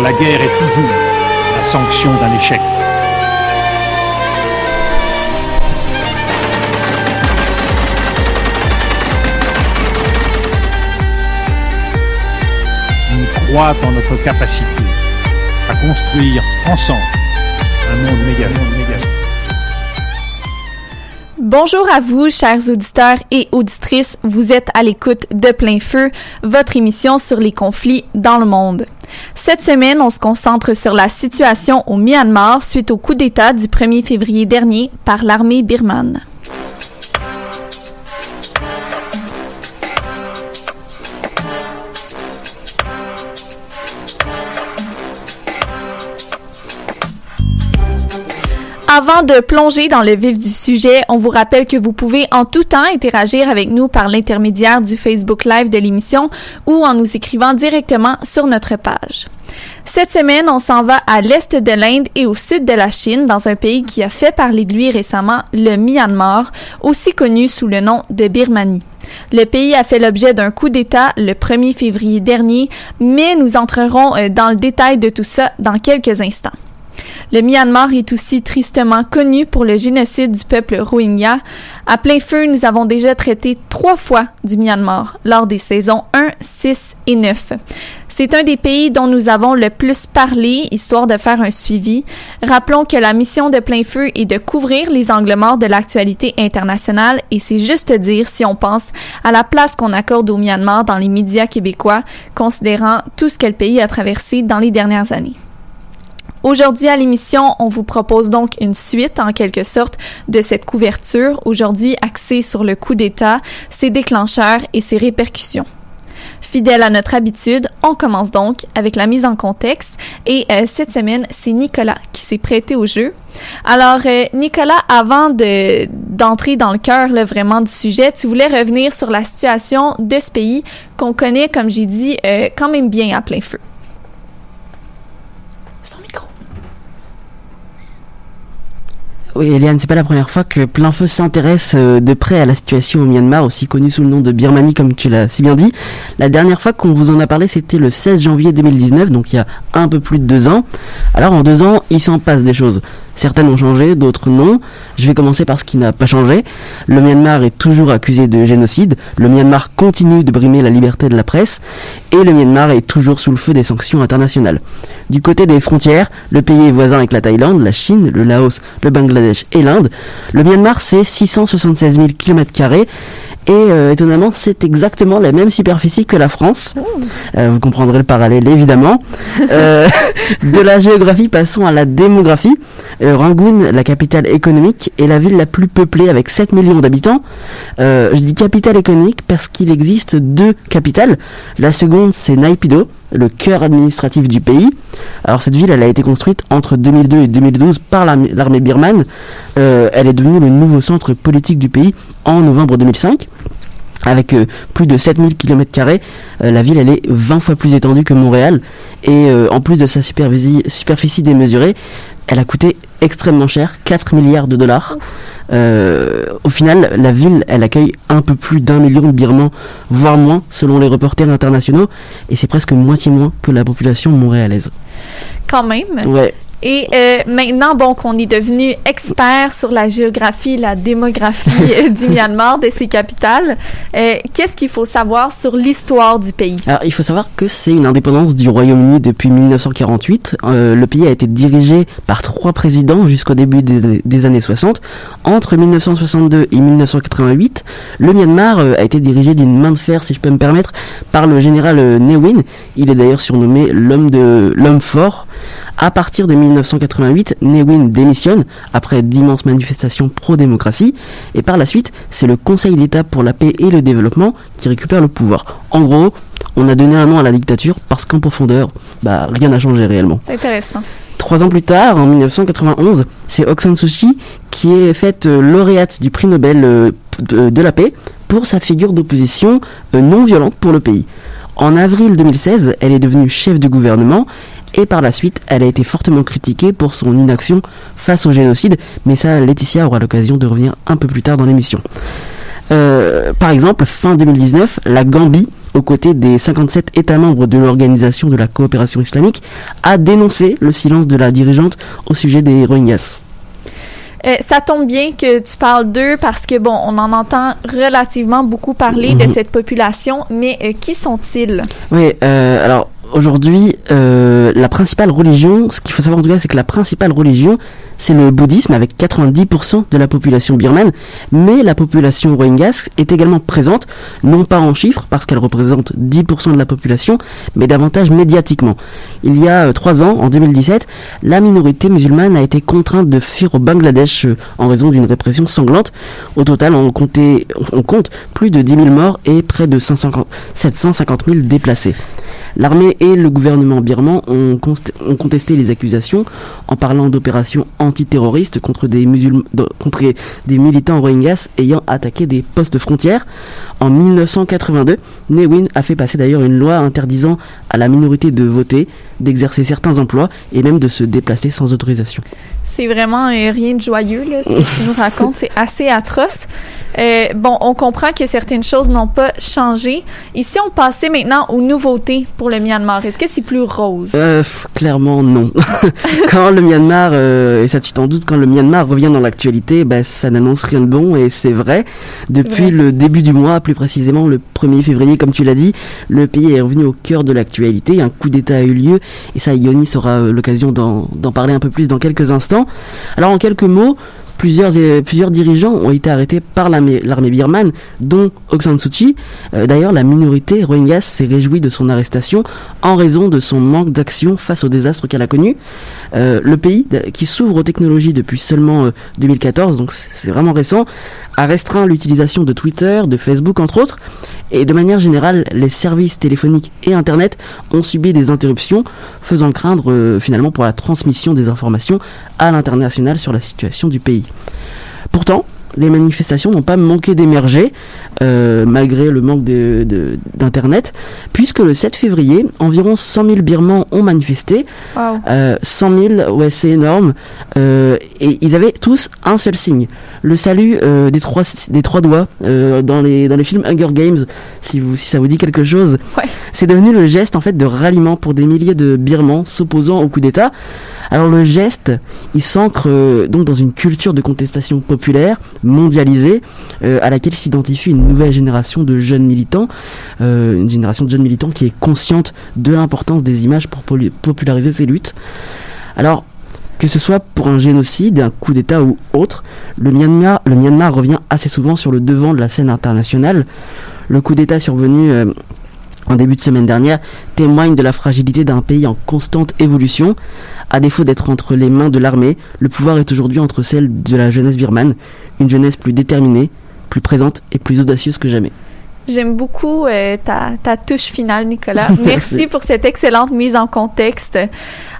La guerre est toujours la sanction d'un échec. On croit en notre capacité à construire ensemble un monde méga. Bonjour à vous, chers auditeurs et auditrices. Vous êtes à l'écoute de Plein Feu, votre émission sur les conflits dans le monde. Cette semaine, on se concentre sur la situation au Myanmar suite au coup d'État du 1er février dernier par l'armée birmane. Avant de plonger dans le vif du sujet, on vous rappelle que vous pouvez en tout temps interagir avec nous par l'intermédiaire du Facebook Live de l'émission ou en nous écrivant directement sur notre page. Cette semaine, on s'en va à l'est de l'Inde et au sud de la Chine, dans un pays qui a fait parler de lui récemment, le Myanmar, aussi connu sous le nom de Birmanie. Le pays a fait l'objet d'un coup d'État le 1er février dernier, mais nous entrerons euh, dans le détail de tout ça dans quelques instants. Le Myanmar est aussi tristement connu pour le génocide du peuple Rohingya. À plein feu, nous avons déjà traité trois fois du Myanmar lors des saisons 1, 6 et 9. C'est un des pays dont nous avons le plus parlé, histoire de faire un suivi. Rappelons que la mission de plein feu est de couvrir les angles morts de l'actualité internationale et c'est juste dire si on pense à la place qu'on accorde au Myanmar dans les médias québécois, considérant tout ce que le pays a traversé dans les dernières années. Aujourd'hui à l'émission, on vous propose donc une suite en quelque sorte de cette couverture, aujourd'hui axée sur le coup d'État, ses déclencheurs et ses répercussions. Fidèle à notre habitude, on commence donc avec la mise en contexte et euh, cette semaine, c'est Nicolas qui s'est prêté au jeu. Alors, euh, Nicolas, avant de, d'entrer dans le cœur vraiment du sujet, tu voulais revenir sur la situation de ce pays qu'on connaît, comme j'ai dit, euh, quand même bien à plein feu. Son micro. Oui, Eliane, c'est pas la première fois que Plein Feu s'intéresse euh, de près à la situation au Myanmar, aussi connue sous le nom de Birmanie, comme tu l'as si bien dit. La dernière fois qu'on vous en a parlé, c'était le 16 janvier 2019, donc il y a un peu plus de deux ans. Alors en deux ans, il s'en passe des choses. Certaines ont changé, d'autres non. Je vais commencer par ce qui n'a pas changé. Le Myanmar est toujours accusé de génocide. Le Myanmar continue de brimer la liberté de la presse. Et le Myanmar est toujours sous le feu des sanctions internationales. Du côté des frontières, le pays est voisin avec la Thaïlande, la Chine, le Laos, le Bangladesh et l'Inde. Le Myanmar, c'est 676 000 km et euh, étonnamment, c'est exactement la même superficie que la France. Euh, vous comprendrez le parallèle évidemment. Euh, de la géographie, passons à la démographie. Rangoon, la capitale économique, est la ville la plus peuplée avec 7 millions d'habitants. je dis capitale économique parce qu'il existe deux capitales. La seconde, c'est Naypyidaw, le cœur administratif du pays. Alors cette ville, elle a été construite entre 2002 et 2012 par l'armée birmane. elle est devenue le nouveau centre politique du pays en novembre 2005 avec euh, plus de 7000 km, euh, la ville elle est 20 fois plus étendue que Montréal et euh, en plus de sa superficie, superficie démesurée, elle a coûté extrêmement cher, 4 milliards de dollars. au final, la ville, elle accueille un peu plus d'un million de Birmans, voire moins, selon les reporters internationaux, et c'est presque moitié moins que la population montréalaise. Quand même. Ouais. Et euh, maintenant, bon, qu'on est devenu expert sur la géographie, la démographie du Myanmar, de ses capitales, euh, qu'est-ce qu'il faut savoir sur l'histoire du pays? Alors, il faut savoir que c'est une indépendance du Royaume-Uni depuis 1948. Euh, le pays a été dirigé par trois présidents jusqu'au début des, années- des années 60. Entre 1962 et 1988, le Myanmar a été dirigé d'une main de fer, si je peux me permettre, par le général euh, Ne Win. Il est d'ailleurs surnommé l'homme de l'homme fort. À partir de 1988, Ne Win démissionne après d'immenses manifestations pro-démocratie et par la suite, c'est le Conseil d'État pour la paix et le développement qui récupère le pouvoir. En gros, on a donné un nom à la dictature parce qu'en profondeur, bah rien n'a changé réellement. C'est intéressant. Trois ans plus tard, en 1991, c'est Aung San Suu Kyi qui est faite euh, lauréate du prix Nobel euh, de, de la paix pour sa figure d'opposition euh, non violente pour le pays. En avril 2016, elle est devenue chef de gouvernement et par la suite, elle a été fortement critiquée pour son inaction face au génocide, mais ça, Laetitia aura l'occasion de revenir un peu plus tard dans l'émission. Euh, par exemple, fin 2019, la Gambie, aux côtés des 57 États membres de l'Organisation de la coopération islamique, a dénoncé le silence de la dirigeante au sujet des Rohingyas. Euh, ça tombe bien que tu parles d'eux parce que, bon, on en entend relativement beaucoup parler de Mhm. cette population, mais euh, qui sont-ils? Oui, alors aujourd'hui, euh, la principale religion, ce qu'il faut savoir en tout cas, c'est que la principale religion, c'est le bouddhisme avec 90% de la population birmane, mais la population rohingyas est également présente, non pas en chiffres, parce qu'elle représente 10% de la population, mais davantage médiatiquement. Il y a euh, trois ans, en 2017, la minorité musulmane a été contrainte de fuir au Bangladesh euh, en raison d'une répression sanglante. Au total, on, compte plus de 10 000 morts et près de 550 750 000 déplacés. L'armée et le gouvernement birman ont, contesté les accusations en parlant d'opérations antiterroristes contre des, musulmans, contre des militants rohingyas ayant attaqué des postes frontières. En 1982, Ne Win a fait passer d'ailleurs une loi interdisant à la minorité de voter, d'exercer certains emplois et même de se déplacer sans autorisation. C'est vraiment euh, rien de joyeux, là, ce que tu nous racontes. C'est assez atroce. Euh, bon, on comprend que certaines choses n'ont pas changé. Et si on passait maintenant aux nouveautés pour le Myanmar, est-ce que c'est plus rose? Euh, clairement non. quand le Myanmar, et ça tu t'en doutes, quand le Myanmar revient dans l'actualité, bah, ça n'annonce rien de bon et c'est vrai. Depuis vrai. le début du mois, plus précisément le 1er février, comme tu l'as dit, le pays est revenu au cœur de l'actualité. Un coup d'État a eu lieu et ça, Yoni euh, l'occasion d'en parler un peu plus dans quelques instants. Alors en quelques mots, plusieurs, euh, plusieurs dirigeants ont été arrêtés par l'armée birmane, dont Aung San Suu Kyi. Euh, D'ailleurs, la minorité Rohingyas s'est réjouie de son arrestation en raison de son manque d'action face au désastre qu'elle a connu. Euh, le pays, qui s'ouvre aux technologies depuis seulement euh, 2014, donc c'est vraiment récent, a restreint l'utilisation de Twitter, de Facebook entre autres, et de manière générale, les services téléphoniques et Internet ont subi des interruptions, faisant craindre euh, finalement pour la transmission des informations à l'international sur la situation du pays. Pourtant, les manifestations n'ont pas manqué d'émerger, euh, malgré le manque d'Internet, puisque le 7 février, environ 100 000 Birmans ont manifesté. Wow. Euh, 100 000, ouais, c'est énorme. Euh, et ils avaient tous un seul signe. Le salut euh, des, trois, des trois doigts euh, dans, les, dans les films Hunger Games, si, vous, si ça vous dit quelque chose. Ouais. C'est devenu le geste en fait de ralliement pour des milliers de Birmans s'opposant au coup d'État. Alors le geste, il s'ancre euh, donc dans une culture de contestation populaire, mondialisée, euh, à laquelle s'identifie une nouvelle génération de jeunes militants, euh, une génération de jeunes militants qui est consciente de l'importance des images pour populariser ces luttes. Alors, que ce soit pour un génocide, un coup d'État ou autre, le Myanmar, le Myanmar revient assez souvent sur le devant de la scène internationale. Le coup d'État survenu euh, en début de semaine dernière témoigne de la fragilité d'un pays en constante évolution. À défaut d'être entre les mains de l'armée, le pouvoir est aujourd'hui entre celles de la jeunesse birmane, une jeunesse plus déterminée, plus présente et plus audacieuse que jamais. J'aime beaucoup euh, ta, ta touche finale, Nicolas. Merci pour cette excellente mise en contexte.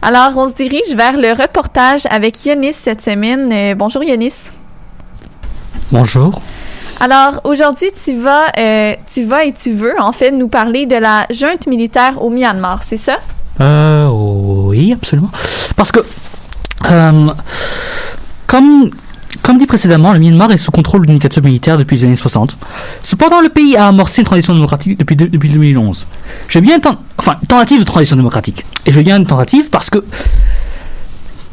Alors, on se dirige vers le reportage avec Yonis cette semaine. Euh, bonjour, Yonis. Bonjour. Alors, aujourd'hui, tu vas, euh, tu vas et tu veux, en fait, nous parler de la junte militaire au Myanmar, c'est ça? Euh, oui, absolument. Parce que, euh, comme, comme dit précédemment, le Myanmar est sous contrôle d'une dictature militaire depuis les années 60. Cependant, le pays a amorcé une transition démocratique depuis, de- depuis 2011. Je veux bien ten- enfin, tentative de transition démocratique. Et je bien une tentative parce que,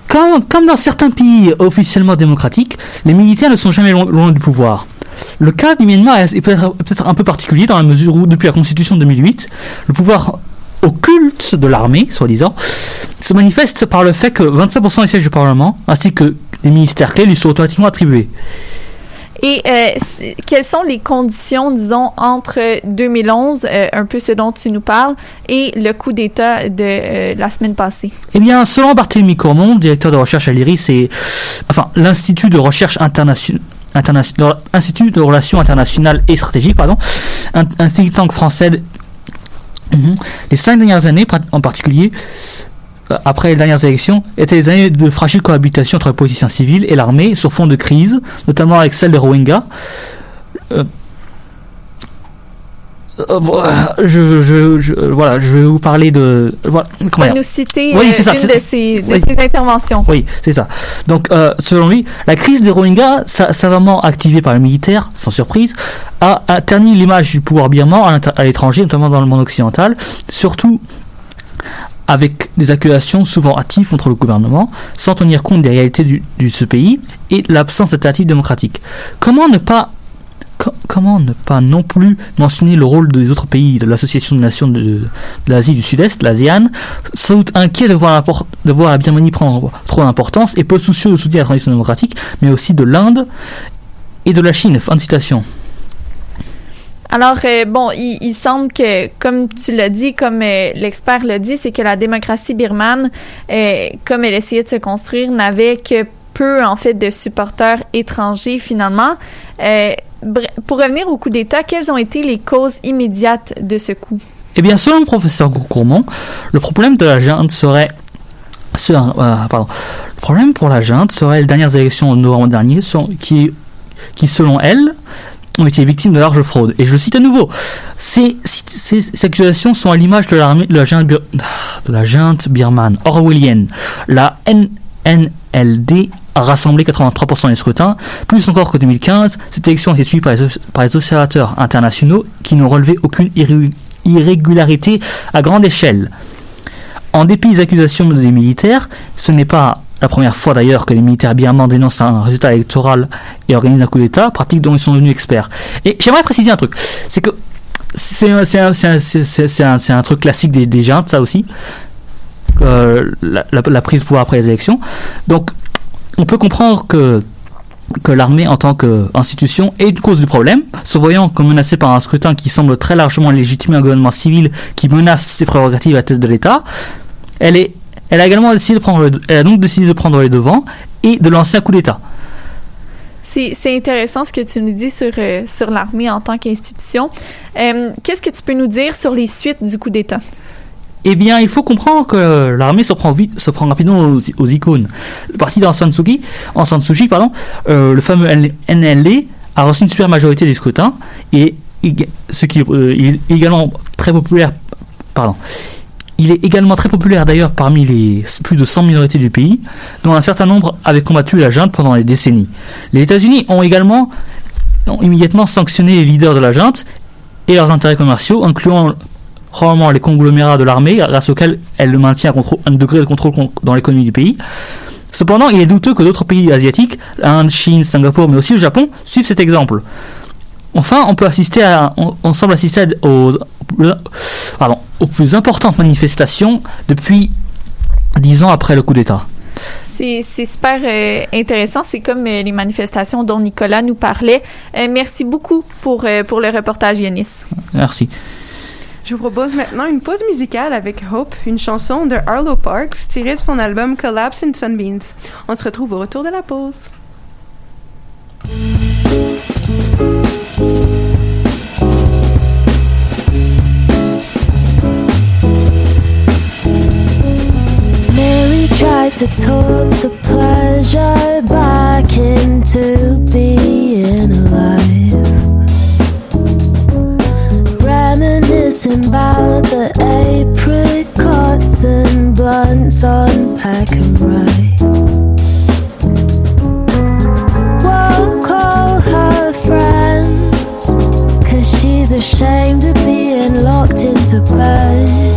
comme, comme dans certains pays officiellement démocratiques, les militaires ne sont jamais loin, loin du pouvoir. Le cas du Myanmar est peut-être peut un peu particulier dans la mesure où, depuis la Constitution de 2008, le pouvoir occulte de l'armée, soi-disant, se manifeste par le fait que 25% des sièges du Parlement, ainsi que les ministères clés, lui sont automatiquement attribués. Et euh, quelles sont les conditions, disons, entre 2011, euh, un peu ce dont tu nous parles, et le coup d'État de euh, la semaine passée? Eh bien, selon Barthélemy Courmont, directeur de recherche à l'IRI, c'est enfin l'Institut de recherche internationale. Institut de relations internationales et stratégiques, pardon, un, think tank français. Mhm. Les cinq dernières années, en particulier, euh, après les dernières élections, étaient des années de fragile cohabitation entre les politiciens civils et l'armée sur fond de crise, notamment avec celle des Rohingyas. Euh, euh, voilà, je, je, je- voilà, je vais vous parler de. Voilà, comment nous citer Oui, euh, ça, une de ces, de oui. ces interventions. Oui, c'est ça. Donc, euh, selon lui, la crise des Rohingyas, sa- savamment activée par les militaires, sans surprise, a, a terni l'image du pouvoir birman à l'étranger, notamment dans le monde occidental, surtout avec des accusations souvent hâtives contre le gouvernement, sans tenir compte des réalités du, de ce pays et l'absence d'alternative démocratique. Comment ne pas Comment ne pas non plus mentionner le rôle des autres pays de l'Association des Nations de, l'Asie du Sud-Est, l'ASEAN, sans doute inquiet de voir, la Birmanie prendre trop d'importance et peu soucieux de soutenir la transition démocratique, mais aussi de l'Inde et de la Chine. Fin de citation. Alors, euh, bon, il, il semble que, comme tu l'as dit, comme euh, l'expert l'a dit, c'est que la démocratie birmane, euh, comme elle essayait de se construire, n'avait que peu, en fait, de supporters étrangers, finalement. Euh, pour revenir au coup d'État, quelles ont été les causes immédiates de ce coup? Eh bien, selon le professeur Courmont, le problème de la junte serait. ce- euh, pardon. Le problème pour la junte serait les dernières élections en novembre dernier, qui, qui, selon elle, ont été victimes de larges fraudes. Et je cite à nouveau ces, ces, accusations sont à l'image de, la de la junte birmane orwellienne. La N- NLD a rassemblé 83% des scrutins. Plus encore que 2015, cette élection a été suivie par les, observateurs internationaux qui n'ont relevé aucune irré- irrégularité à grande échelle. En dépit des accusations des militaires, ce n'est pas la première fois d'ailleurs que les militaires birmans dénoncent un résultat électoral et organisent un coup d'État, pratique dont ils sont devenus experts. Et j'aimerais préciser un truc, c'est que c'est un, truc classique des, des ça aussi, euh, la- la prise de pouvoir après les élections. Donc, on peut comprendre que l'armée en tant qu'institution est une cause du problème, se voyant menacée par un scrutin qui semble très largement légitimer un gouvernement civil qui menace ses prérogatives à la tête de l'État, elle, a également décidé de prendre le- elle a donc décidé de prendre les devants et de lancer un coup d'État. C'est intéressant ce que tu nous dis sur, euh, l'armée en tant qu'institution. Euh, Qu'est-ce que tu peux nous dire sur les suites du coup d'État? Eh bien, il faut comprendre que l'armée se prend, vite, se prend rapidement aux, icônes. Le parti d'Aung San pardon, euh, le fameux NLD, a reçu une super majorité des scrutins, et ce qui euh, est également très populaire, pardon, il est également très populaire d'ailleurs parmi les plus de 100 minorités du pays, dont un certain nombre avaient combattu la junte pendant des décennies. Les États-Unis ont également immédiatement sanctionné les leaders de la junte et leurs intérêts commerciaux, incluant probablement les conglomérats de l'armée, grâce auxquels elle maintient un, contrôle- un degré de contrôle con- dans l'économie du pays. Cependant, il est douteux que d'autres pays asiatiques, l'Inde, Chine, Singapour, mais aussi le Japon, suivent cet exemple. Enfin, on peut assister à, on, on semble assister aux, pardon, aux plus importantes manifestations depuis dix ans après le coup d'État. C'est super euh, intéressant. C'est comme euh, les manifestations dont Nicolas nous parlait. Euh, merci beaucoup pour, pour le reportage, Yonis. Merci. Je vous propose maintenant une pause musicale avec Hope, une chanson de Arlo Parks tirée de son album Collapse in Sunbeams. On se retrouve au retour de la pause. Mary tried to talk the pleasure back into being alive. Reminiscing about the apricots and blunts on pack and ride. Won't call her friends, cause she's ashamed of being locked into bed.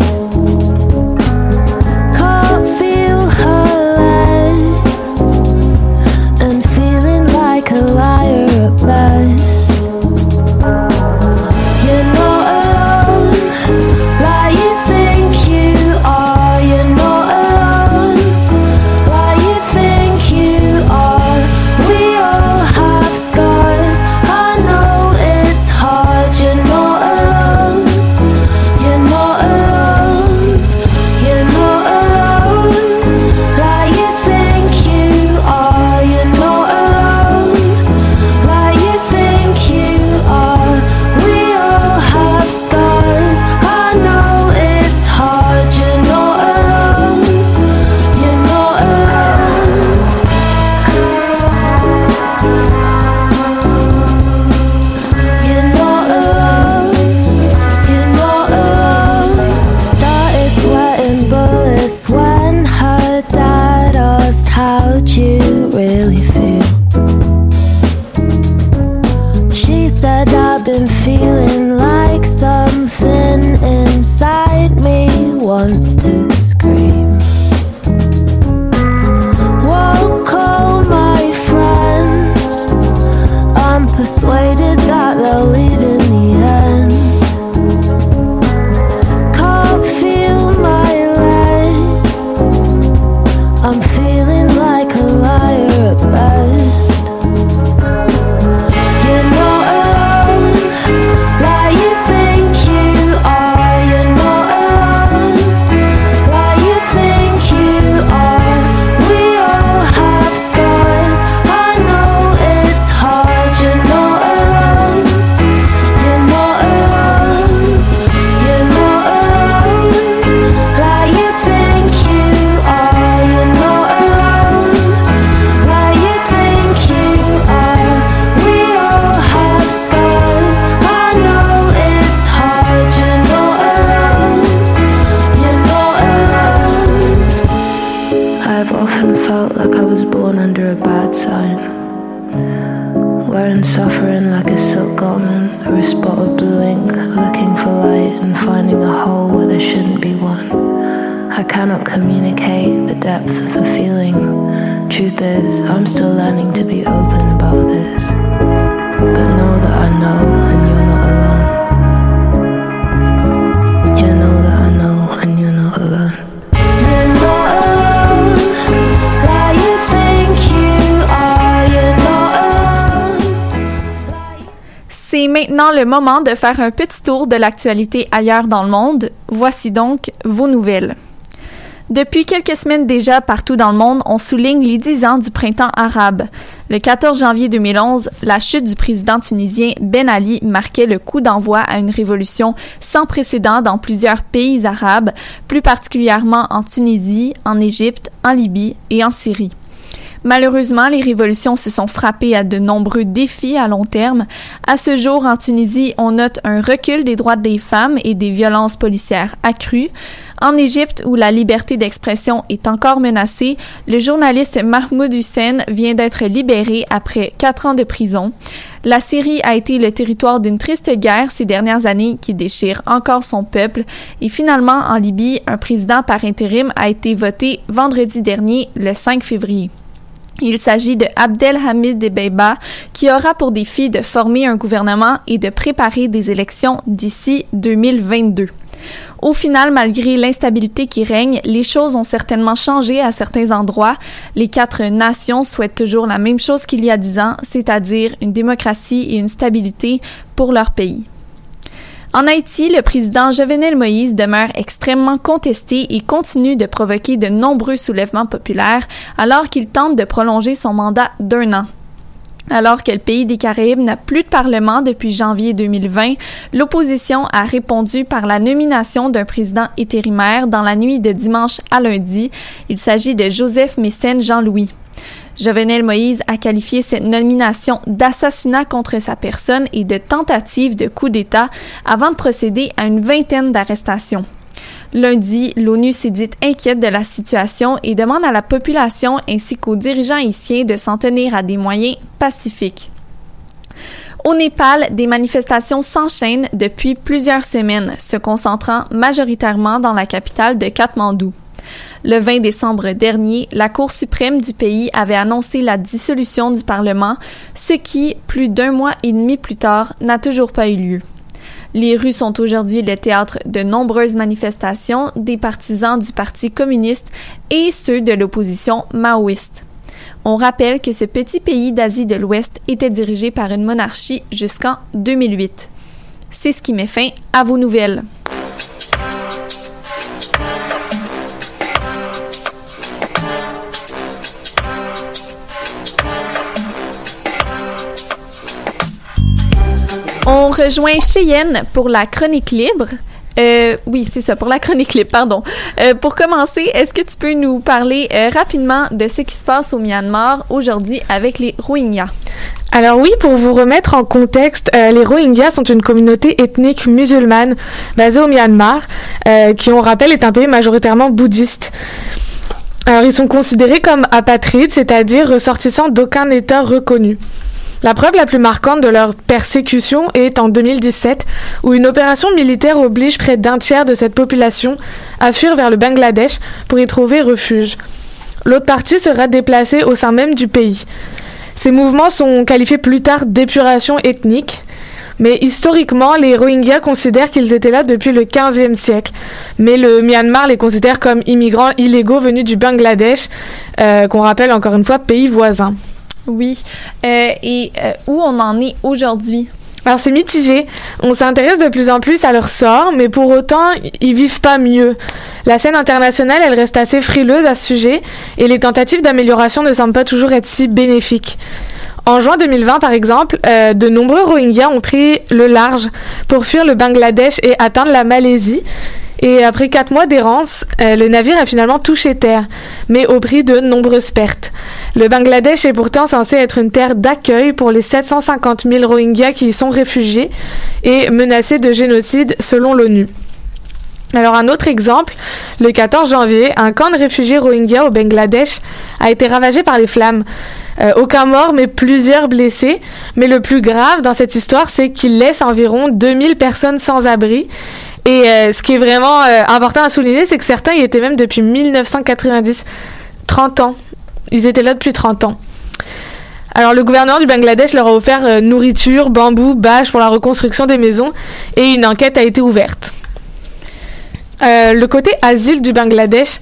Le moment de faire un petit tour de l'actualité ailleurs dans le monde. Voici donc vos nouvelles. Depuis quelques semaines déjà, partout dans le monde, on souligne les 10 ans du printemps arabe. Le 14 janvier 2011, la chute du président tunisien Ben Ali marquait le coup d'envoi à une révolution sans précédent dans plusieurs pays arabes, plus particulièrement en Tunisie, en Égypte, en Libye et en Syrie. Malheureusement, les révolutions se sont frappées à de nombreux défis à long terme. À ce jour, en Tunisie, on note un recul des droits des femmes et des violences policières accrues. En Égypte, où la liberté d'expression est encore menacée, le journaliste Mahmoud Hussein vient d'être libéré après quatre ans de prison. La Syrie a été le territoire d'une triste guerre ces dernières années qui déchire encore son peuple. Et finalement, en Libye, un président par intérim a été voté vendredi dernier, le 5 février. Il s'agit de Abdelhamid Debeiba qui aura pour défi de former un gouvernement et de préparer des élections d'ici 2022. Au final, malgré l'instabilité qui règne, les choses ont certainement changé à certains endroits. Les quatre nations souhaitent toujours la même chose qu'il y a dix ans, c'est-à-dire une démocratie et une stabilité pour leur pays. En Haïti, le président Jovenel Moïse demeure extrêmement contesté et continue de provoquer de nombreux soulèvements populaires alors qu'il tente de prolonger son mandat d'un an. Alors que le pays des Caraïbes n'a plus de parlement depuis janvier 2020, l'opposition a répondu par la nomination d'un président intérimaire dans la nuit de dimanche à lundi. Il s'agit de Joseph Mécène Jean-Louis. Jovenel Moïse a qualifié cette nomination d'assassinat contre sa personne et de tentative de coup d'État avant de procéder à une vingtaine d'arrestations. Lundi, l'ONU s'est dite inquiète de la situation et demande à la population ainsi qu'aux dirigeants haïtiens de s'en tenir à des moyens pacifiques. Au Népal, des manifestations s'enchaînent depuis plusieurs semaines, se concentrant majoritairement dans la capitale de Katmandou. Le 20 décembre dernier, la Cour suprême du pays avait annoncé la dissolution du Parlement, ce qui, plus d'un mois et demi plus tard, n'a toujours pas eu lieu. Les rues sont aujourd'hui le théâtre de nombreuses manifestations des partisans du Parti communiste et ceux de l'opposition maoïste. On rappelle que ce petit pays d'Asie de l'Ouest était dirigé par une monarchie jusqu'en 2008. C'est ce qui met fin à vos nouvelles. Rejoint Cheyenne pour la chronique libre. Euh, oui, c'est ça, pour la chronique libre, pardon. Euh, pour commencer, est-ce que tu peux nous parler euh, rapidement de ce qui se passe au Myanmar aujourd'hui avec les Rohingyas? Alors oui, pour vous remettre en contexte, les Rohingyas sont une communauté ethnique musulmane basée au Myanmar, qui on rappelle est un pays majoritairement bouddhiste. Alors ils sont considérés comme apatrides, c'est-à-dire ressortissants d'aucun État reconnu. La preuve la plus marquante de leur persécution est en 2017, où une opération militaire oblige près d'un tiers de cette population à fuir vers le Bangladesh pour y trouver refuge. L'autre partie sera déplacée au sein même du pays. Ces mouvements sont qualifiés plus tard d'épuration ethnique, mais historiquement, les Rohingyas considèrent qu'ils étaient là depuis le 15e siècle. Mais le Myanmar les considère comme immigrants illégaux venus du Bangladesh, euh, qu'on rappelle encore une fois pays voisin. Oui. Euh, et euh, où on en est aujourd'hui? Alors c'est mitigé. On s'intéresse de plus en plus à leur sort, mais pour autant, ils vivent pas mieux. La scène internationale, elle reste assez frileuse à ce sujet, et les tentatives d'amélioration ne semblent pas toujours être si bénéfiques. En juin 2020, par exemple, euh, de nombreux Rohingyas ont pris le large pour fuir le Bangladesh et atteindre la Malaisie. Et après quatre mois d'errance, euh, le navire a finalement touché terre, mais au prix de nombreuses pertes. Le Bangladesh est pourtant censé être une terre d'accueil pour les 750 000 Rohingyas qui y sont réfugiés et menacés de génocide selon l'ONU. Alors un autre exemple, le 14 janvier, un camp de réfugiés Rohingyas au Bangladesh a été ravagé par les flammes. Euh, aucun mort, mais plusieurs blessés. Mais le plus grave dans cette histoire, c'est qu'il laisse environ 2000 personnes sans abri. Et euh, ce qui est vraiment euh, important à souligner, c'est que certains y étaient même depuis 1990, 30 ans. Ils étaient là depuis 30 ans. Alors le gouverneur du Bangladesh leur a offert euh, nourriture, bambou, bâches pour la reconstruction des maisons et une enquête a été ouverte. Le côté asile du Bangladesh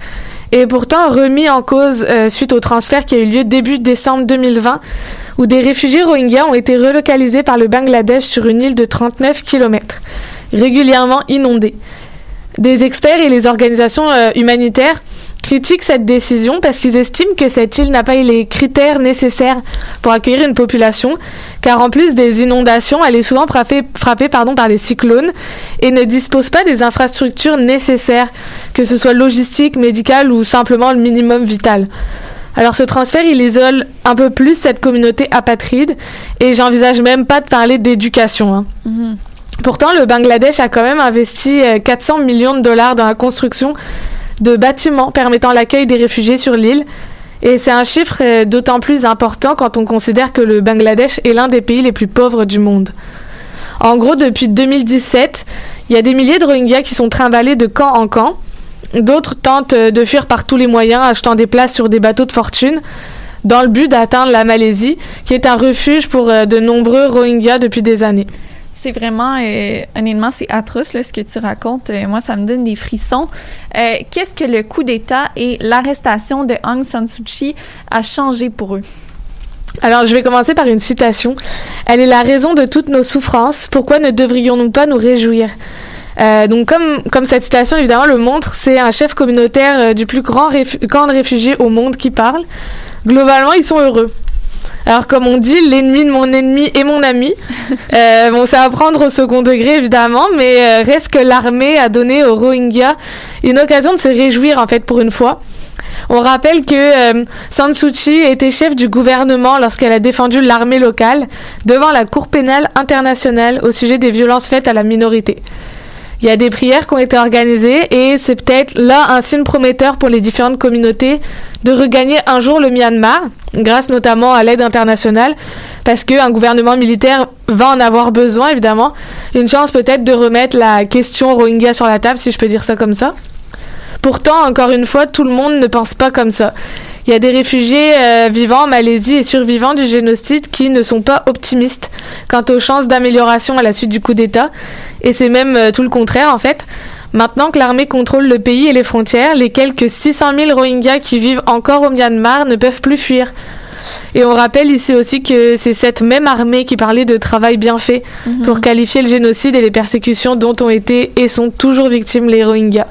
est pourtant remis en cause suite au transfert qui a eu lieu début décembre 2020 où des réfugiés rohingyas ont été relocalisés par le Bangladesh sur une île de 39 km, régulièrement inondée. Des experts et les organisations euh, humanitaires critiquent cette décision parce qu'ils estiment que cette île n'a pas les critères nécessaires pour accueillir une population, car en plus des inondations, elle est souvent frappée, par des cyclones et ne dispose pas des infrastructures nécessaires, que ce soit logistique, médicale ou simplement le minimum vital. Alors ce transfert, il isole un peu plus cette communauté apatride et j'envisage même pas de parler d'éducation. hein. Pourtant, le Bangladesh a quand même investi euh, 400 millions de dollars dans la construction de bâtiments permettant l'accueil des réfugiés sur l'île. Et c'est un chiffre euh, d'autant plus important quand on considère que le Bangladesh est l'un des pays les plus pauvres du monde. En gros, depuis 2017, il y a des milliers de Rohingyas qui sont trimballés de camp en camp. D'autres tentent euh, de fuir par tous les moyens, achetant des places sur des bateaux de fortune, dans le but d'atteindre la Malaisie, qui est un refuge pour euh, de nombreux Rohingyas depuis des années. C'est vraiment, euh, honnêtement, c'est atroce ce que tu racontes. Euh, moi, ça me donne des frissons. Euh, Qu'est-ce que le coup d'État et l'arrestation de Aung San Suu Kyi a changé pour eux? Alors, je vais commencer par une citation. Elle est la raison de toutes nos souffrances. Pourquoi ne devrions-nous pas nous réjouir Euh, donc, comme, comme cette citation évidemment le montre, c'est un chef communautaire du plus grand camp de réfugiés au monde qui parle. Globalement, ils sont heureux. Alors, comme on dit, l'ennemi de mon ennemi est mon ami. Euh, bon, c'est à prendre au second degré, évidemment, mais euh, reste que l'armée a donné aux Rohingyas une occasion de se réjouir, en fait, pour une fois. On rappelle que euh, San Suu Kyi était chef du gouvernement lorsqu'elle a défendu l'armée locale devant la Cour pénale internationale au sujet des violences faites à la minorité. Il y a des prières qui ont été organisées et c'est peut-être là un signe prometteur pour les différentes communautés de regagner un jour le Myanmar, grâce notamment à l'aide internationale, parce qu'un gouvernement militaire va en avoir besoin évidemment. Une chance peut-être de remettre la question Rohingya sur la table, si je peux dire ça comme ça. Pourtant, encore une fois, tout le monde ne pense pas comme ça. Il y a des réfugiés euh, vivant en Malaisie et survivants du génocide qui ne sont pas optimistes quant aux chances d'amélioration à la suite du coup d'État. Et c'est même euh, tout le contraire, en fait. Maintenant que l'armée contrôle le pays et les frontières, les quelques 600 000 Rohingyas qui vivent encore au Myanmar ne peuvent plus fuir. Et on rappelle ici aussi que c'est cette même armée qui parlait de travail bien fait pour qualifier le génocide et les persécutions dont ont été et sont toujours victimes les Rohingyas.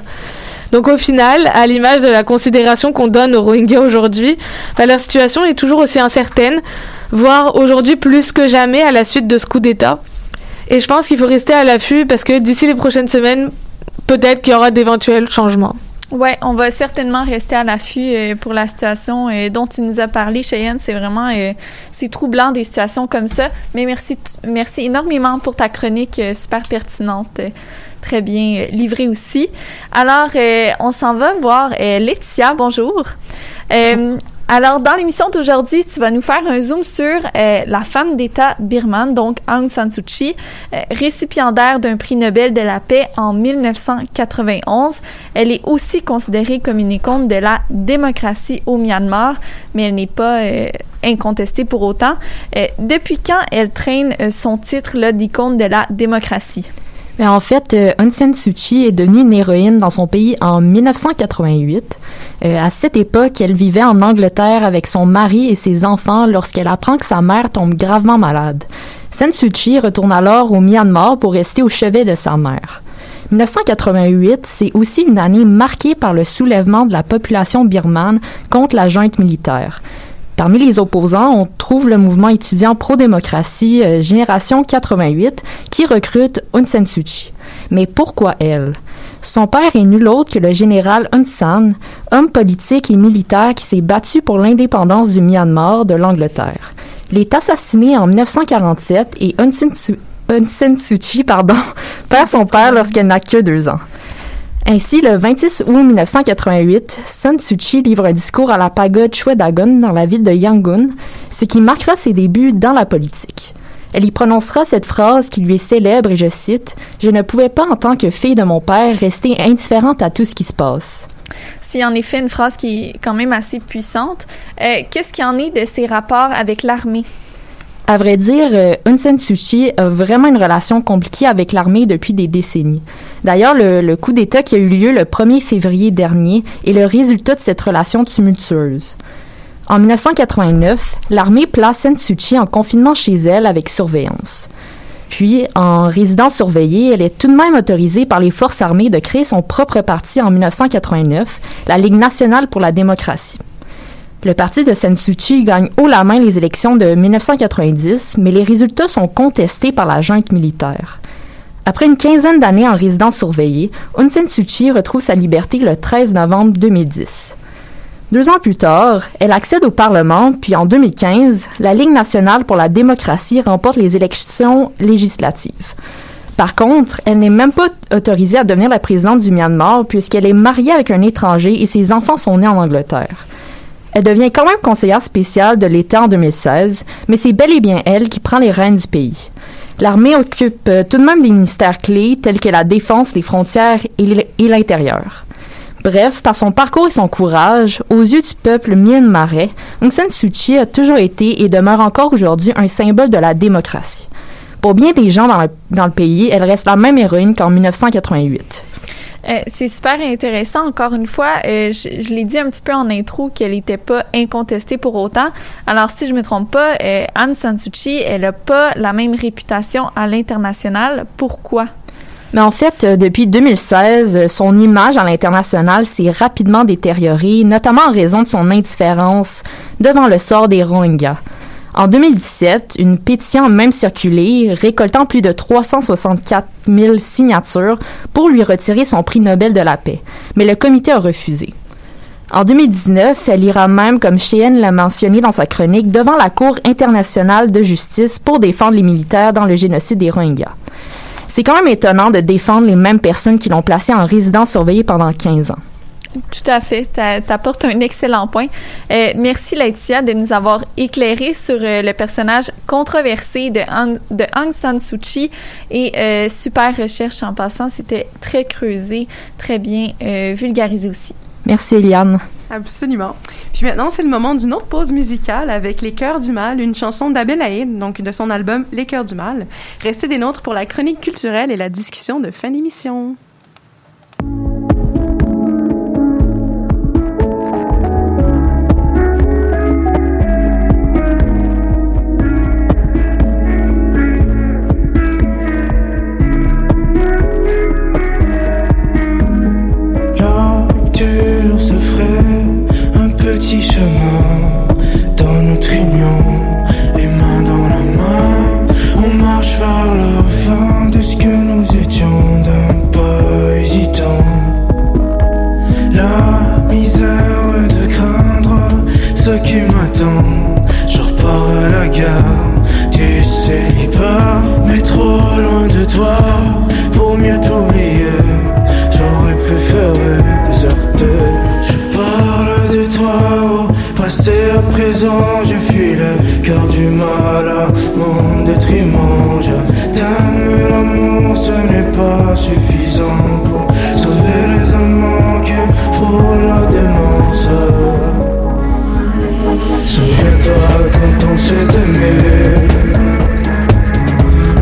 Donc au final, à l'image de la considération qu'on donne aux Rohingyas aujourd'hui, bah, leur situation est toujours aussi incertaine, voire aujourd'hui plus que jamais à la suite de ce coup d'État. Et je pense qu'il faut rester à l'affût parce que d'ici les prochaines semaines, peut-être qu'il y aura d'éventuels changements. Ouais, on va certainement rester à l'affût euh, pour la situation euh, dont tu nous as parlé, Cheyenne. C'est vraiment, euh, c'est troublant des situations comme ça. Mais merci, merci énormément pour ta chronique super pertinente, très bien livrée aussi. Alors, on s'en va voir Laetitia. Bonjour. Alors, dans l'émission d'aujourd'hui, tu vas nous faire un zoom sur euh, la femme d'État birmane, donc Aung San Suu Kyi, euh, récipiendaire d'un prix Nobel de la paix en 1991. Elle est aussi considérée comme une icône de la démocratie au Myanmar, mais elle n'est pas euh, incontestée pour autant. Depuis quand elle traîne son titre d'icône de la démocratie? Mais en fait, euh, Aung San Suu Kyi est devenue une héroïne dans son pays en 1988. Euh, à cette époque, elle vivait en Angleterre avec son mari et ses enfants lorsqu'elle apprend que sa mère tombe gravement malade. San Suu Kyi retourne alors au Myanmar pour rester au chevet de sa mère. 1988, c'est aussi une année marquée par le soulèvement de la population birmane contre la junte militaire. Parmi les opposants, on trouve le mouvement étudiant pro-démocratie euh, Génération 88 qui recrute Aung San Suu. Mais pourquoi elle? Son père est nul autre que le général Hun San, homme politique et militaire qui s'est battu pour l'indépendance du Myanmar de l'Angleterre. Il est assassiné en 1947 et Aung San Suu, Kyi perd son père lorsqu'elle n'a que deux ans. Ainsi, le 26 août 1988, San Suu Kyi livre un discours à la pagode Chwedagon dans la ville de Yangon, ce qui marquera ses débuts dans la politique. Elle y prononcera cette phrase qui lui est célèbre et je cite Je ne pouvais pas, en tant que fille de mon père, rester indifférente à tout ce qui se passe. C'est en effet une phrase qui est quand même assez puissante. Euh, Qu'est-ce qu'il en est de ses rapports avec l'armée? À vrai dire, euh, Aung San Suu a vraiment une relation compliquée avec l'armée depuis des décennies. D'ailleurs, le, coup d'État qui a eu lieu le 1er février dernier est le résultat de cette relation tumultueuse. En 1989, l'armée place San en confinement chez elle avec surveillance. Puis, en résidence surveillée, elle est tout de même autorisée par les forces armées de créer son propre parti en 1989, la Ligue nationale pour la démocratie. Le parti de Kyi gagne haut la main les élections de 1990, mais les résultats sont contestés par la junte militaire. Après une quinzaine d'années en résidence surveillée, Aung San Suu retrouve sa liberté le 13 novembre 2010. Deux ans plus tard, elle accède au Parlement, puis en 2015, la Ligue nationale pour la démocratie remporte les élections législatives. Par contre, elle n'est même pas autorisée à devenir la présidente du Myanmar puisqu'elle est mariée avec un étranger et ses enfants sont nés en Angleterre. Elle devient quand même conseillère spéciale de l'État en 2016, mais c'est bel et bien elle qui prend les rênes du pays. L'armée occupe euh, tout de même des ministères clés tels que la défense, les frontières et l'intérieur. Bref, par son parcours et son courage, aux yeux du peuple myanmarais, Aung San Suu Kyi a toujours été et demeure encore aujourd'hui un symbole de la démocratie. Pour bien des gens dans le, dans le pays, elle reste la même héroïne qu'en 1988. Euh, c'est super intéressant. Encore une fois, euh, je, l'ai dit un petit peu en intro qu'elle n'était pas incontestée pour autant. Alors, si je me trompe pas, euh, Aung San Suu Kyi, elle n'a pas la même réputation à l'international. Pourquoi? Mais en fait, depuis 2016, euh, son image à l'international s'est rapidement détériorée, notamment en raison de son indifférence devant le sort des Rohingyas. En 2017, une pétition a même circulé, récoltant plus de 364 000 signatures pour lui retirer son prix Nobel de la paix. Mais le comité a refusé. En 2019, elle ira même, comme Cheyenne l'a mentionné dans sa chronique, devant la Cour internationale de justice pour défendre les militaires dans le génocide des Rohingyas. C'est quand même étonnant de défendre les mêmes personnes qui l'ont placée en résidence surveillée pendant 15 ans. Tout à fait. T'a- T'apportes un excellent point. Euh, merci, Laetitia, de nous avoir éclairé sur euh, le personnage controversé de, Aung- de Aung San Suu Kyi et euh, super recherche en passant. C'était très creusé, très bien euh, vulgarisé aussi. Merci, Eliane. Absolument. Puis maintenant, c'est le moment d'une autre pause musicale avec Les Cœurs du Mal, une chanson d'Abel Haïd, donc de son album Les Cœurs du Mal. Restez des nôtres pour la chronique culturelle et la discussion de fin d'émission. Je repars à la gare du célibat, mais trop loin de toi pour mieux t'oublier. J'aurais préféré déserter. Je parle de toi au Passé à présent, je fuis le cœur du mal à mon détriment. Je t'aime, l'amour, ce n'est pas suffisant pour sauver les amants qui frôlent la démence. Souviens-toi quand on s'est aimé.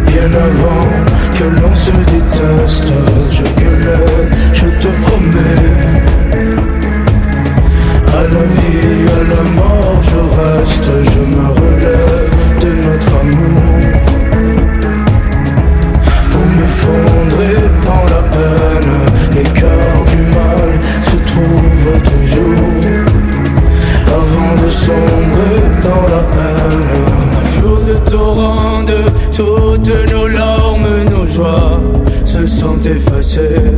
Bien avant que l'on se déteste Je gueulais, je te promets. À la vie, à la mort, je reste Je me relève de notre amour. Pour m'effondrer dans la peine Les cœurs du mal se trouvent toujours avant de sombrer dans la peine. Un flot de torrents de toutes nos larmes, nos joies se sont effacées.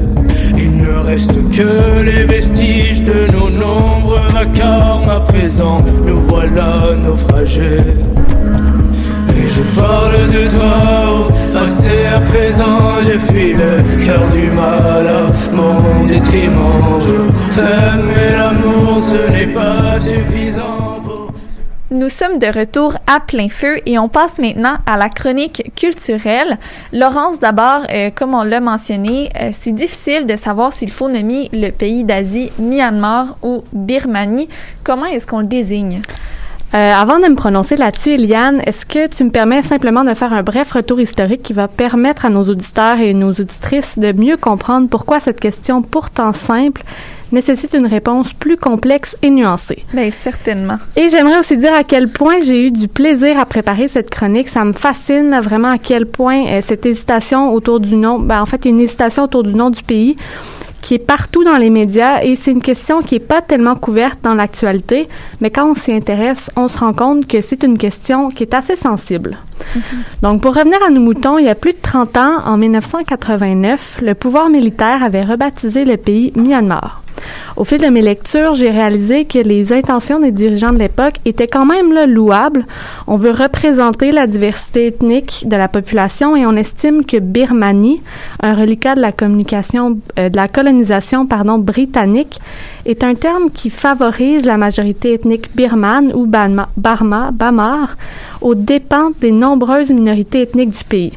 Il ne reste que les vestiges de nos nombreux vacarmes. À présent, nous voilà naufragés. Et je parle de toi au Nous sommes de retour à plein feu et on passe maintenant à la chronique culturelle. Laurence, d'abord, euh, comme on l'a mentionné, euh, c'est difficile de savoir s'il faut nommer le pays d'Asie Myanmar ou Birmanie. Comment est-ce qu'on le désigne? Euh, avant de me prononcer là-dessus, Eliane, est-ce que tu me permets simplement de faire un bref retour historique qui va permettre à nos auditeurs et nos auditrices de mieux comprendre pourquoi cette question pourtant simple nécessite une réponse plus complexe et nuancée? Bien, certainement. Et j'aimerais aussi dire à quel point j'ai eu du plaisir à préparer cette chronique. Ça me fascine là, vraiment à quel point euh, cette hésitation autour du nom, ben, en fait, une hésitation autour du nom du pays qui est partout dans les médias et c'est une question qui est pas tellement couverte dans l'actualité, mais quand on s'y intéresse, on se rend compte que c'est une question qui est assez sensible. Donc, pour revenir à nos moutons, il y a plus de 30 ans, en 1989, le pouvoir militaire avait rebaptisé le pays Myanmar. Au fil de mes lectures, j'ai réalisé que les intentions des dirigeants de l'époque étaient quand même louables. On veut représenter la diversité ethnique de la population et on estime que Birmanie, un reliquat de la euh, colonisation, britannique, est un terme qui favorise la majorité ethnique birmane ou Barma, Bamar aux dépens des nombreuses minorités ethniques du pays.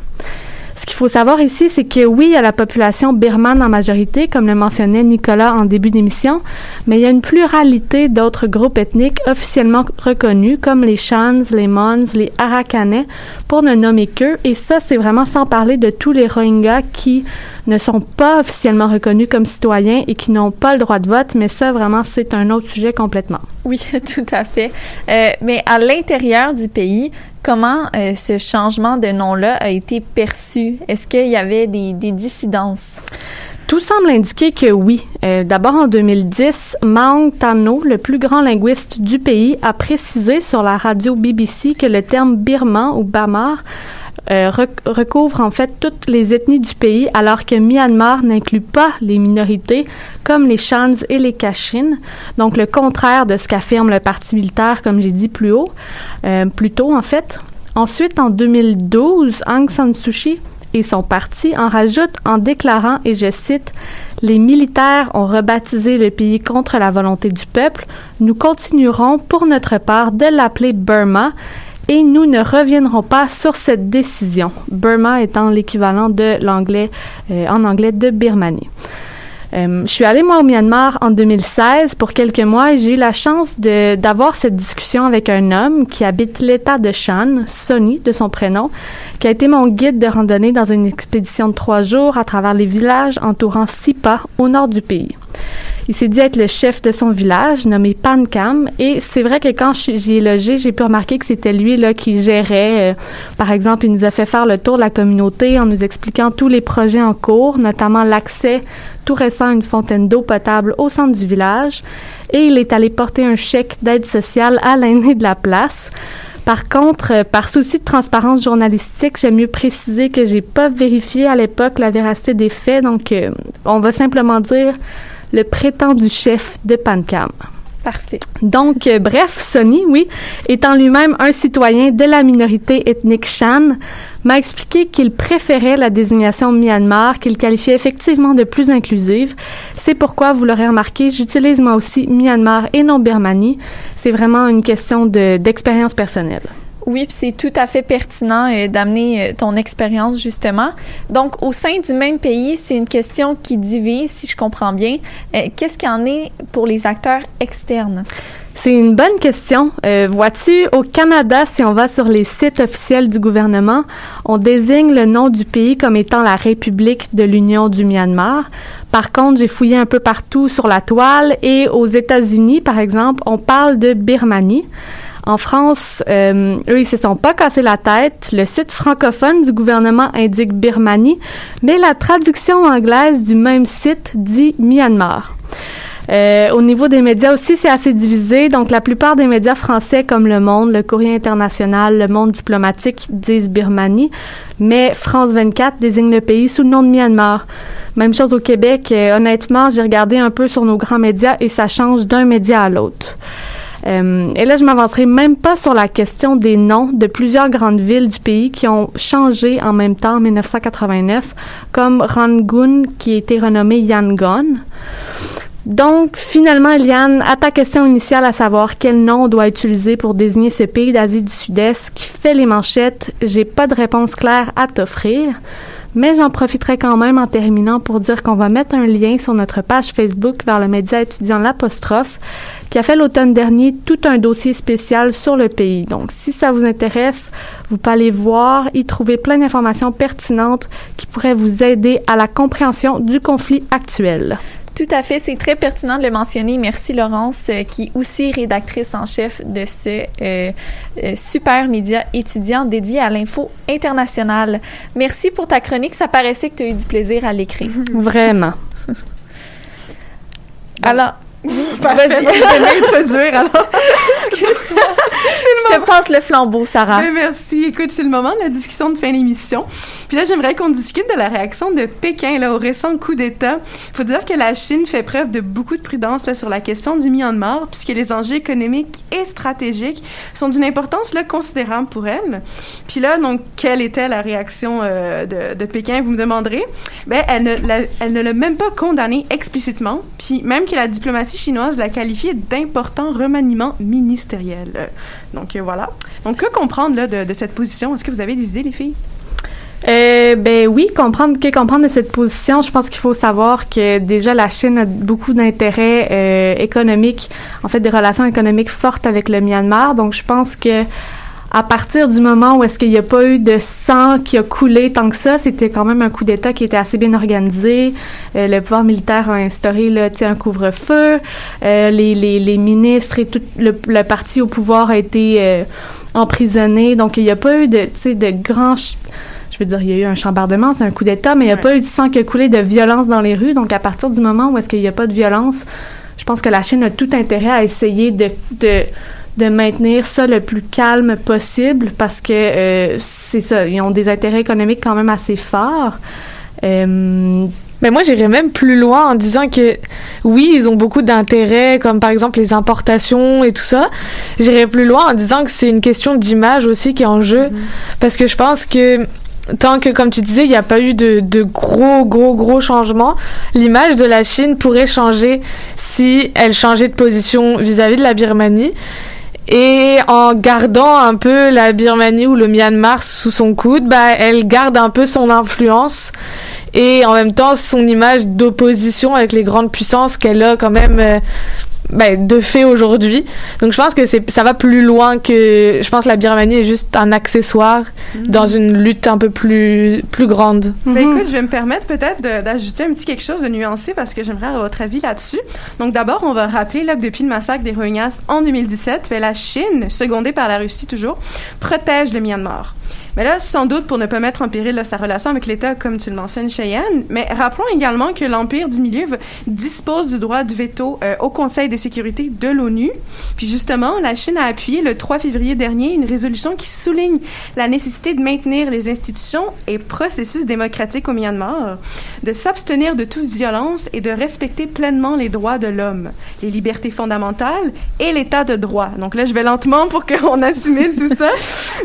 Qu'il faut savoir ici, c'est que oui, il y a la population birmane en majorité, comme le mentionnait Nicolas en début d'émission, mais il y a une pluralité d'autres groupes ethniques officiellement reconnus, comme les Shans, les Mons, les Arakanais, pour ne nommer qu'eux. Et ça, c'est vraiment sans parler de tous les Rohingyas qui ne sont pas officiellement reconnus comme citoyens et qui n'ont pas le droit de vote, mais ça, vraiment, c'est un autre sujet complètement. Oui, tout à fait. Euh, mais à l'intérieur du pays, comment euh, ce changement de nom-là a été perçu? Est-ce qu'il y avait des, dissidences? Tout semble indiquer que oui. Euh, D'abord, en 2010, Maung Tano, le plus grand linguiste du pays, a précisé sur la radio BBC que le terme birman ou bamar euh, rec- recouvre en fait toutes les ethnies du pays, alors que Myanmar n'inclut pas les minorités comme les Shans et les Kachin. Donc le contraire de ce qu'affirme le parti militaire, comme j'ai dit plus haut, euh, plus tôt en fait. Ensuite, en 2012, Aung San Suu Kyi et son parti en rajoutent en déclarant, et je cite, Les militaires ont rebaptisé le pays contre la volonté du peuple. Nous continuerons pour notre part de l'appeler Burma et nous ne reviendrons pas sur cette décision. Burma étant l'équivalent de l'anglais, euh, en anglais de Birmanie. Euh, je suis allée, moi, au Myanmar en 2016 pour quelques mois et j'ai eu la chance d'avoir cette discussion avec un homme qui habite l'État de Shan, Sonny de son prénom, qui a été mon guide de randonnée dans une expédition de trois jours à travers les villages entourant Sipa, au nord du pays. Il s'est dit être le chef de son village, nommé Pankam, et c'est vrai que quand j'y ai logé, j'ai pu remarquer que c'était lui là qui gérait. euh, par exemple, il nous a fait faire le tour de la communauté en nous expliquant tous les projets en cours, notamment l'accès tout récent à une fontaine d'eau potable au centre du village, et il est allé porter un chèque d'aide sociale à l'aîné de la place. Par contre, euh, par souci de transparence journalistique, j'aime mieux préciser que j'ai pas vérifié à l'époque la véracité des faits, donc euh, on va simplement dire le prétendu chef de Pancam. Parfait. Donc, euh, bref, Sonny, oui, étant lui-même un citoyen de la minorité ethnique Shan, m'a expliqué qu'il préférait la désignation Myanmar, qu'il qualifiait effectivement de plus inclusive. C'est pourquoi, vous l'aurez remarqué, j'utilise moi aussi Myanmar et non Birmanie. C'est vraiment une question de- d'expérience personnelle. Oui, c'est tout à fait pertinent euh, d'amener euh, ton expérience justement. Donc, au sein du même pays, c'est une question qui divise, si je comprends bien. Euh, Qu'est-ce qu'il en est pour les acteurs externes? C'est une bonne question. Vois-tu, au Canada, si on va sur les sites officiels du gouvernement, on désigne le nom du pays comme étant la République de l'Union du Myanmar. Par contre, j'ai fouillé un peu partout sur la toile et aux États-Unis, par exemple, on parle de Birmanie. En France, euh, eux, ils se sont pas cassés la tête. Le site francophone du gouvernement indique Birmanie, mais la traduction anglaise du même site dit Myanmar. Euh, au niveau des médias aussi, c'est assez divisé. Donc, la plupart des médias français comme Le Monde, Le Courrier international, Le Monde diplomatique disent Birmanie, mais France 24 désigne le pays sous le nom de Myanmar. Même chose au Québec. Euh, honnêtement, j'ai regardé un peu sur nos grands médias et ça change d'un média à l'autre. Euh, et là, je m'avancerai même pas sur la question des noms de plusieurs grandes villes du pays qui ont changé en même temps en 1989, comme Rangoon qui a été renommé Yangon. Donc, finalement, Eliane, à ta question initiale à savoir quel nom on doit utiliser pour désigner ce pays d'Asie du Sud-Est qui fait les manchettes, j'ai pas de réponse claire à t'offrir. Mais j'en profiterai quand même en terminant pour dire qu'on va mettre un lien sur notre page Facebook vers le média étudiant L'Apostrophe, qui a fait l'automne dernier tout un dossier spécial sur le pays. Donc, si ça vous intéresse, vous pouvez aller voir, y trouver plein d'informations pertinentes qui pourraient vous aider à la compréhension du conflit actuel. Tout à fait, c'est très pertinent de le mentionner. Merci Laurence, euh, qui est aussi rédactrice en chef de ce euh, euh, super média étudiant dédié à l'info internationale. Merci pour ta chronique, ça paraissait que tu as eu du plaisir à l'écrire. Vraiment. Alors, vas-y. je vais m'introduire, alors. Je te passe le flambeau, Sarah. Merci. Écoute, c'est le moment de la discussion de fin d'émission. Puis là, j'aimerais qu'on discute de la réaction de Pékin là, au récent coup d'État. Il faut dire que la Chine fait preuve de beaucoup de prudence là, sur la question du Myanmar, puisque les enjeux économiques et stratégiques sont d'une importance là, considérable pour elle. Puis là, donc, quelle était la réaction euh, de, de Pékin, vous me demanderez? Ben, elle ne, la- elle ne l'a même pas condamné explicitement, puis même que la diplomatie chinoise l'a qualifié d'important remaniement ministériel. Euh, Donc euh, voilà. Donc que comprendre là, de, cette position? Est-ce que vous avez des idées, les filles? Euh, ben oui, comprendre que comprendre de cette position, je pense qu'il faut savoir que déjà la Chine a beaucoup d'intérêts euh, économiques, en fait des relations économiques fortes avec le Myanmar. Donc je pense que à partir du moment où est-ce qu'il n'y a pas eu de sang qui a coulé tant que ça, c'était quand même un coup d'État qui était assez bien organisé. Euh, le pouvoir militaire a instauré là, un couvre-feu. Euh, les, les, les ministres et tout le, le parti au pouvoir a été euh, emprisonné. Donc il n'y a pas eu de, de grands je veux dire, il y a eu un chambardement, c'est un coup d'État, mais il n'y a pas eu de sang qui a coulé de violence dans les rues. Donc, à partir du moment où est-ce qu'il n'y a pas de violence, je pense que la Chine a tout intérêt à essayer de, de, de maintenir ça le plus calme possible parce que euh, c'est ça, ils ont des intérêts économiques quand même assez forts. Euh, Mais moi, j'irais même plus loin en disant que oui, ils ont beaucoup d'intérêts, comme par exemple les importations et tout ça. J'irais plus loin en disant que c'est une question d'image aussi qui est en jeu. Parce que je pense que tant que, comme tu disais, il n'y a pas eu de, de gros, gros, gros changements, l'image de la Chine pourrait changer si elle changeait de position vis-à-vis de la Birmanie. Et en gardant un peu la Birmanie ou le Myanmar sous son coude, bah, elle garde un peu son influence et en même temps son image d'opposition avec les grandes puissances qu'elle a quand même euh, ben, de fait aujourd'hui. Donc je pense que c'est ça va plus loin que je pense que la Birmanie est juste un accessoire dans une lutte un peu plus plus grande. Ben, écoute, je vais me permettre peut-être de- d'ajouter un petit quelque chose de nuancé parce que j'aimerais avoir votre avis là-dessus. Donc d'abord, on va rappeler là, que depuis le massacre des Rohingyas en 2017, ben, la Chine, secondée par la Russie toujours, protège le Myanmar. Mais là, sans doute pour ne pas mettre en péril sa relation avec l'État, comme tu le mentionnes, Cheyenne. Mais rappelons également que l'Empire du Milieu dispose du droit de veto euh, au Conseil de sécurité de l'ONU. Puis justement, la Chine a appuyé le 3 février dernier une résolution qui souligne la nécessité de maintenir les institutions et processus démocratiques au Myanmar, de s'abstenir de toute violence et de respecter pleinement les droits de l'homme, les libertés fondamentales et l'état de droit. Donc là, je vais lentement pour qu'on assimile tout ça.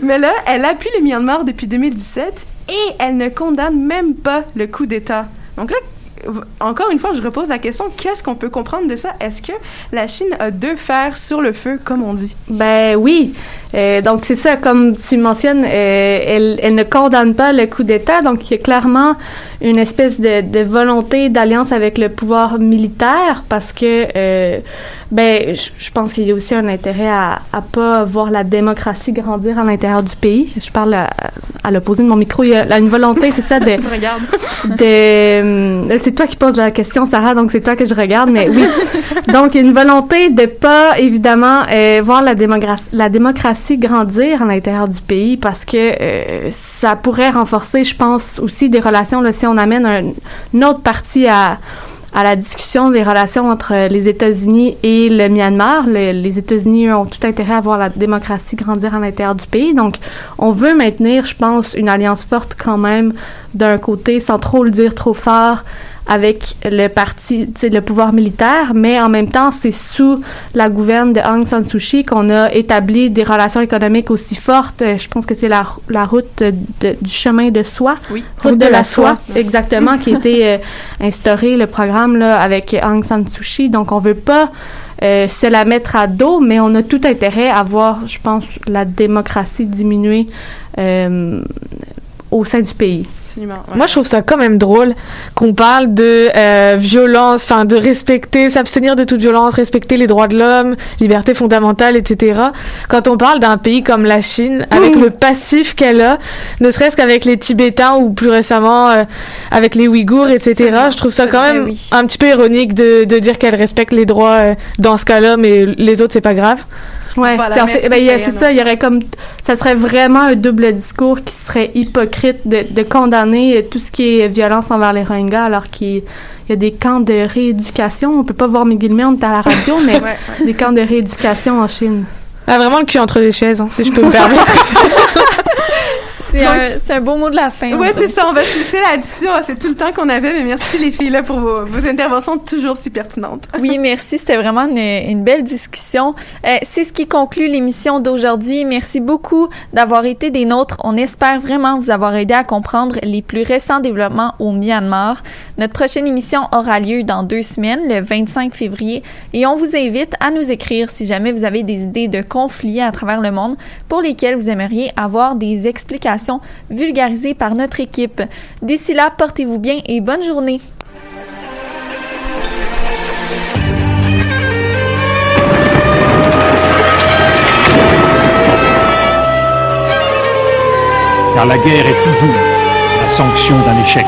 Mais là, elle appuie le Myanmar depuis 2017 et elle ne condamne même pas le coup d'État. Donc là, encore une fois, je repose la question, qu'est-ce qu'on peut comprendre de ça? Est-ce que la Chine a deux fers sur le feu, comme on dit? Ben oui. Euh, donc c'est ça, comme tu mentionnes, euh, elle, elle ne condamne pas le coup d'État. Donc il y a clairement une espèce de, de volonté d'alliance avec le pouvoir militaire parce que, euh, ben, je pense qu'il y a aussi un intérêt à, à pas voir la démocratie grandir à l'intérieur du pays. Je parle à, à l'opposé de mon micro. Il y a là, une volonté, c'est ça, de, Tu me regardes. de c'est toi qui poses la question Sarah donc c'est toi que je regarde mais oui donc une volonté de pas évidemment voir la démocratie la démocratie grandir à l'intérieur du pays parce que euh, ça pourrait renforcer je pense aussi des relations si on amène un, une autre partie à à la discussion des relations entre les États-Unis et le Myanmar. Le- les États-Unis ont tout intérêt à voir la démocratie grandir à l'intérieur du pays. Donc, on veut maintenir, je pense, une alliance forte quand même d'un côté, sans trop le dire trop fort, avec le parti, le pouvoir militaire, mais en même temps, c'est sous la gouverne de Aung San Suu Kyi qu'on a établi des relations économiques aussi fortes. Je pense que c'est la, la route de- du chemin de soie. Oui. Route de, la, soie, exactement, qui a été euh, instauré, le programme, là, avec Aung San Suu Kyi. Donc, on veut pas euh, se la mettre à dos, mais on a tout intérêt à voir, je pense, la démocratie diminuer euh, au sein du pays. Absolument. Moi, je trouve ça quand même drôle qu'on parle de euh, violence, enfin de respecter, s'abstenir de toute violence, respecter les droits de l'homme, liberté fondamentale, etc. Quand on parle d'un pays comme la Chine, avec le passif qu'elle a, ne serait-ce qu'avec les Tibétains ou plus récemment euh, avec les Ouïghours, etc. Je trouve ça quand même un petit peu ironique de, de dire qu'elle respecte les droits euh, dans ce cas-là, mais les autres, c'est pas grave. Ouais, Voilà, c'est ben, c'est ça, il y aurait comme, ça serait vraiment un double discours qui serait hypocrite de, de condamner euh, tout ce qui est violence envers les Rohingyas alors qu'il y a des camps de rééducation. On peut pas voir mes guillemets, on est à la radio, mais Ouais, des camps de rééducation en Chine. Ah, vraiment le cul entre les chaises, hein, si je peux me permettre. C'est un, beau mot de la fin. Ça. c'est ça. On va se laisser là-dessus. C'est tout le temps qu'on avait, mais merci les filles là pour vos, vos interventions toujours si pertinentes. Oui, merci. C'était vraiment une, une belle discussion. Euh, c'est ce qui conclut l'émission d'aujourd'hui. Merci beaucoup d'avoir été des nôtres. On espère vraiment vous avoir aidé à comprendre les plus récents développements au Myanmar. Notre prochaine émission aura lieu dans deux semaines, le 25 février, et on vous invite à nous écrire si jamais vous avez des idées de conflits à travers le monde pour lesquels vous aimeriez avoir des explications vulgarisées par notre équipe. D'ici là, portez-vous bien et bonne journée. car la guerre est toujours la sanction d'un échec.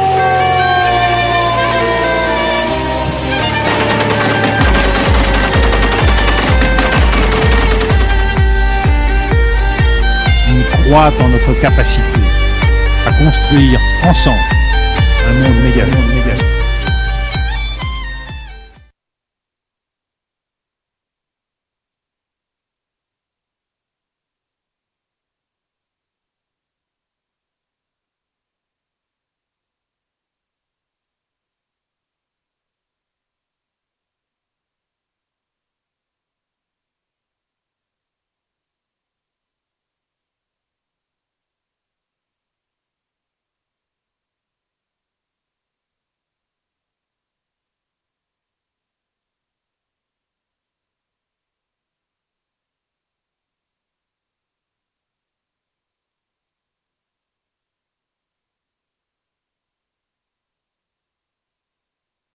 Croit en notre capacité à construire ensemble un monde méga. monde.